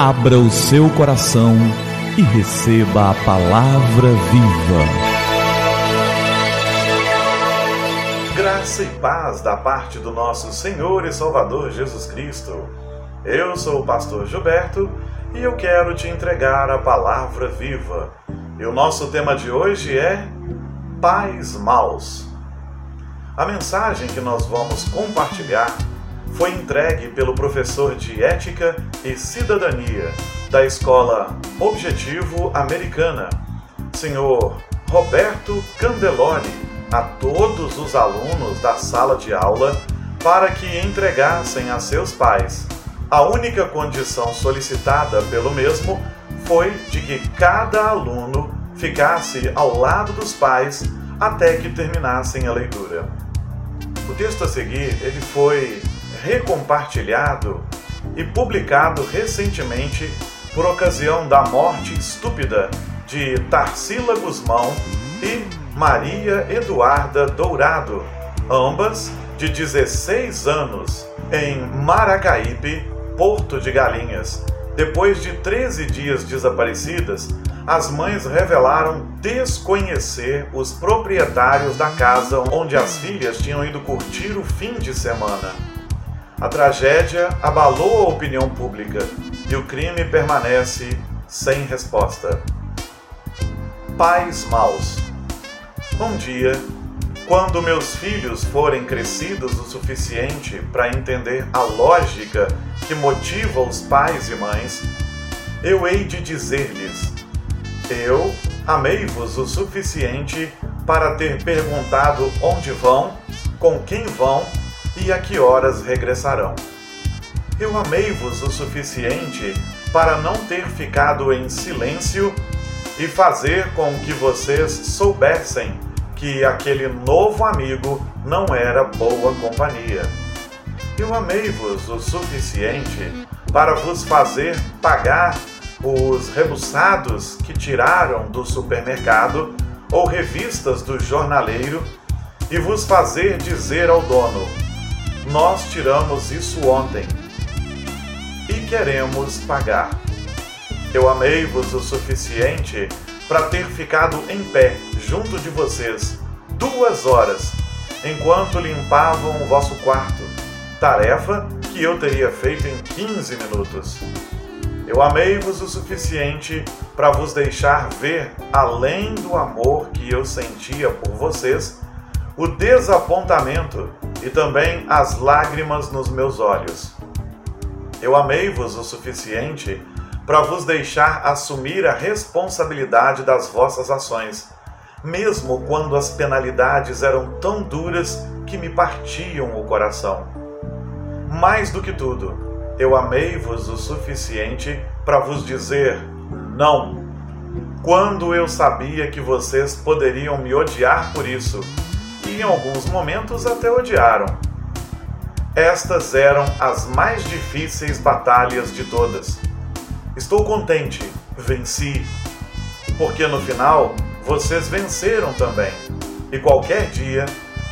Abra o seu coração e receba a palavra viva. Graça e paz da parte do nosso Senhor e Salvador Jesus Cristo. Eu sou o pastor Gilberto e eu quero te entregar a palavra viva. E o nosso tema de hoje é Pais Maus. A mensagem que nós vamos compartilhar foi entregue pelo professor de Ética e Cidadania da Escola Objetivo Americana, senhor Roberto Candelori, a todos os alunos da sala de aula para que entregassem a seus pais. A única condição solicitada pelo mesmo foi de que cada aluno ficasse ao lado dos pais até que terminassem a leitura. O texto a seguir ele foi recompartilhado e publicado recentemente por ocasião da morte estúpida de Tarsila Guzmão e Maria Eduarda Dourado, ambas de 16 anos, em Maracaípe, Porto de Galinhas. Depois de 13 dias desaparecidas, as mães revelaram desconhecer os proprietários da casa onde as filhas tinham ido curtir o fim de semana. A tragédia abalou a opinião pública e o crime permanece sem resposta. Pais maus. Um dia, quando meus filhos forem crescidos o suficiente para entender a lógica que motiva os pais e mães, eu hei de dizer-lhes: Eu amei-vos o suficiente para ter perguntado onde vão, com quem vão e a que horas regressarão. Eu amei-vos o suficiente para não ter ficado em silêncio e fazer com que vocês soubessem que aquele novo amigo não era boa companhia. Eu amei-vos o suficiente para vos fazer pagar os rebuçados que tiraram do supermercado ou revistas do jornaleiro e vos fazer dizer ao dono: nós tiramos isso ontem e queremos pagar. Eu amei-vos o suficiente para ter ficado em pé junto de vocês duas horas enquanto limpavam o vosso quarto, tarefa que eu teria feito em 15 minutos. Eu amei-vos o suficiente para vos deixar ver, além do amor que eu sentia por vocês, o desapontamento e também as lágrimas nos meus olhos. Eu amei-vos o suficiente para vos deixar assumir a responsabilidade das vossas ações, mesmo quando as penalidades eram tão duras que me partiam o coração. Mais do que tudo, eu amei-vos o suficiente para vos dizer não, quando eu sabia que vocês poderiam me odiar por isso em alguns momentos até odiaram. Estas eram as mais difíceis batalhas de todas. Estou contente, venci, porque no final vocês venceram também. E qualquer dia,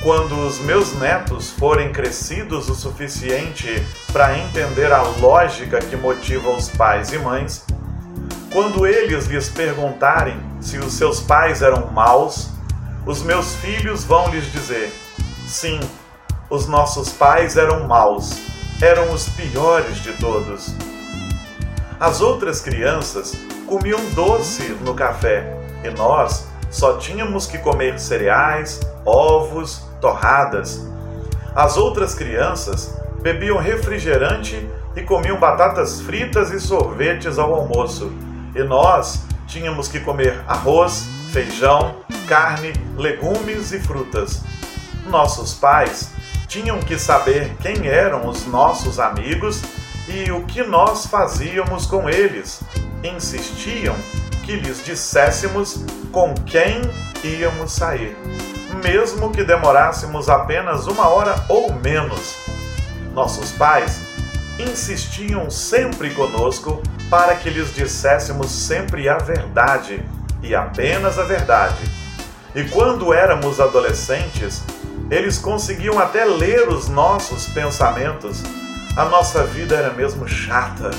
quando os meus netos forem crescidos o suficiente para entender a lógica que motiva os pais e mães, quando eles lhes perguntarem se os seus pais eram maus, os meus filhos vão lhes dizer: sim, os nossos pais eram maus, eram os piores de todos. As outras crianças comiam doce no café e nós só tínhamos que comer cereais, ovos, torradas. As outras crianças bebiam refrigerante e comiam batatas fritas e sorvetes ao almoço, e nós tínhamos que comer arroz, feijão, carne, legumes e frutas. Nossos pais tinham que saber quem eram os nossos amigos e o que nós fazíamos com eles. Insistiam que lhes disséssemos com quem íamos sair, mesmo que demorássemos apenas uma hora ou menos. Nossos pais insistiam sempre conosco para que lhes disséssemos sempre a verdade e apenas a verdade e quando éramos adolescentes, eles conseguiam até ler os nossos pensamentos. A nossa vida era mesmo chata.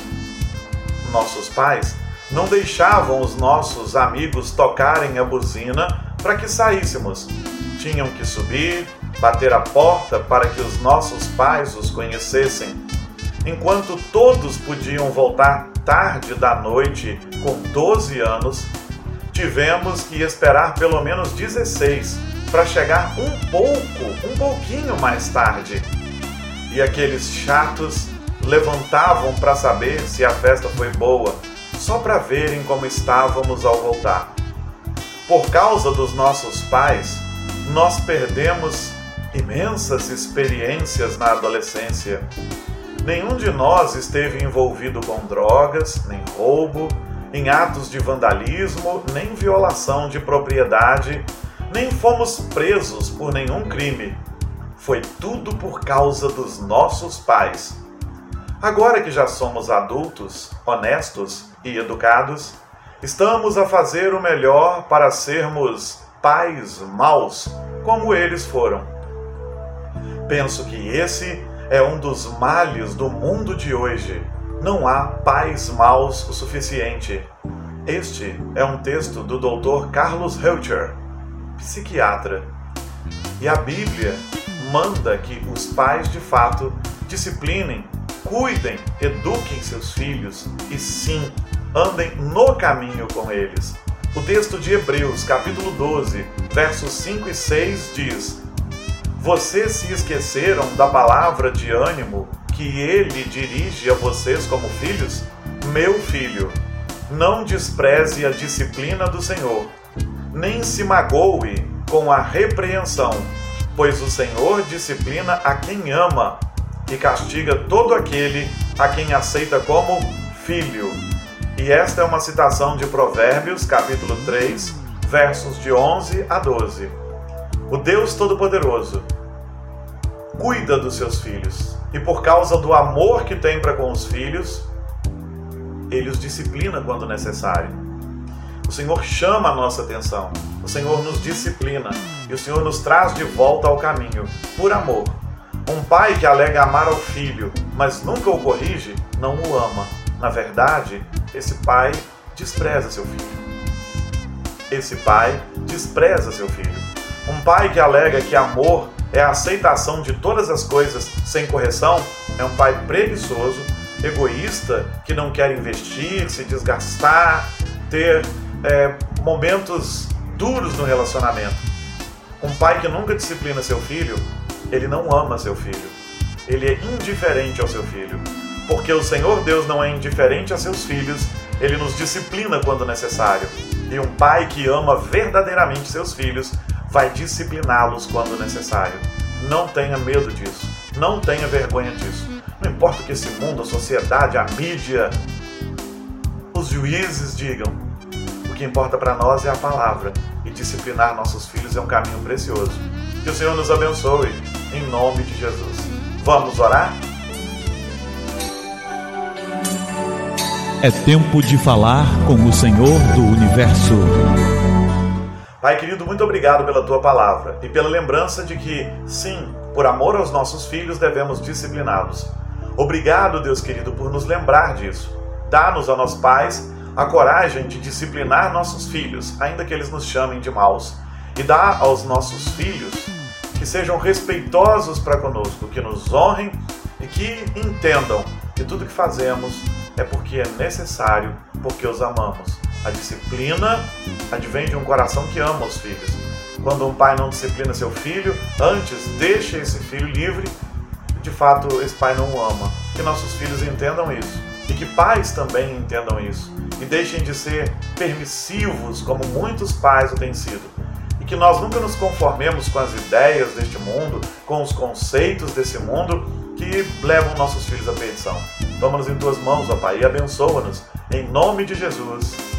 nossos pais, não deixavam os nossos amigos tocarem a buzina para que saíssemos. Tinham que subir, bater a porta para que os nossos pais os conhecessem. Enquanto todos podiam voltar tarde da noite com 12 anos, tivemos que esperar pelo menos 16 para chegar um pouco, um pouquinho mais tarde. E aqueles chatos levantavam para saber se a festa foi boa, só para verem como estávamos ao voltar. Por causa dos nossos pais, nós perdemos imensas experiências na adolescência. Nenhum de nós esteve envolvido com drogas, nem roubo, em atos de vandalismo, nem violação de propriedade, nem fomos presos por nenhum crime. Foi tudo por causa dos nossos pais. Agora que já somos adultos, honestos e educados, estamos a fazer o melhor para sermos pais maus, como eles foram. Penso que esse é um dos males do mundo de hoje. Não há pais maus o suficiente. Este é um texto do Dr. Carlos Reuter, psiquiatra. E a Bíblia manda que os pais de fato disciplinem, cuidem, eduquem seus filhos e sim, andem no caminho com eles. O texto de Hebreus, capítulo 12, versos 5 e 6 diz: Vocês se esqueceram da palavra de ânimo que ele dirige a vocês como filhos? Meu filho, não despreze a disciplina do Senhor, nem se magoe com a repreensão, pois o Senhor disciplina a quem ama e castiga todo aquele a quem aceita como filho. E esta é uma citação de Provérbios, capítulo 3, versos de 11 a 12. O Deus Todo-Poderoso cuida dos seus filhos, e por causa do amor que tem para com os filhos, ele os disciplina quando necessário. O Senhor chama a nossa atenção, o Senhor nos disciplina e o Senhor nos traz de volta ao caminho, por amor. Um pai que alega amar ao filho, mas nunca o corrige, não o ama. Na verdade, esse pai despreza seu filho. Esse pai despreza seu filho. Um pai que alega que amor é a aceitação de todas as coisas sem correção é um pai preguiçoso, egoísta, que não quer investir, se desgastar, ter é, momentos duros no relacionamento. Um pai que nunca disciplina seu filho, ele não ama seu filho. Ele é indiferente ao seu filho. Porque o Senhor Deus não é indiferente a seus filhos, ele nos disciplina quando necessário. E um pai que ama verdadeiramente seus filhos vai discipliná-los quando necessário. Não tenha medo disso. Não tenha vergonha disso. Não importa o que esse mundo, a sociedade, a mídia, os juízes digam. O que importa para nós é a palavra. E disciplinar nossos filhos é um caminho precioso. Que o Senhor nos abençoe. Em nome de Jesus. Vamos orar? É tempo de falar com o Senhor do Universo. Pai querido, muito obrigado pela tua palavra e pela lembrança de que, sim, por amor aos nossos filhos devemos discipliná-los. Obrigado, Deus querido, por nos lembrar disso. Dá-nos a nós pais a coragem de disciplinar nossos filhos, ainda que eles nos chamem de maus. E dá aos nossos filhos que sejam respeitosos para conosco, que nos honrem e que entendam que tudo que fazemos é porque é necessário, porque os amamos. A disciplina advém de um coração que ama os filhos. Quando um pai não disciplina seu filho, antes deixa esse filho livre, de fato esse pai não o ama. Que nossos filhos entendam isso e que pais também entendam isso e deixem de ser permissivos como muitos pais o têm sido. E que nós nunca nos conformemos com as ideias deste mundo, com os conceitos desse mundo que levam nossos filhos à perdição. Toma-nos em tuas mãos, ó Pai, e abençoa-nos. Em nome de Jesus.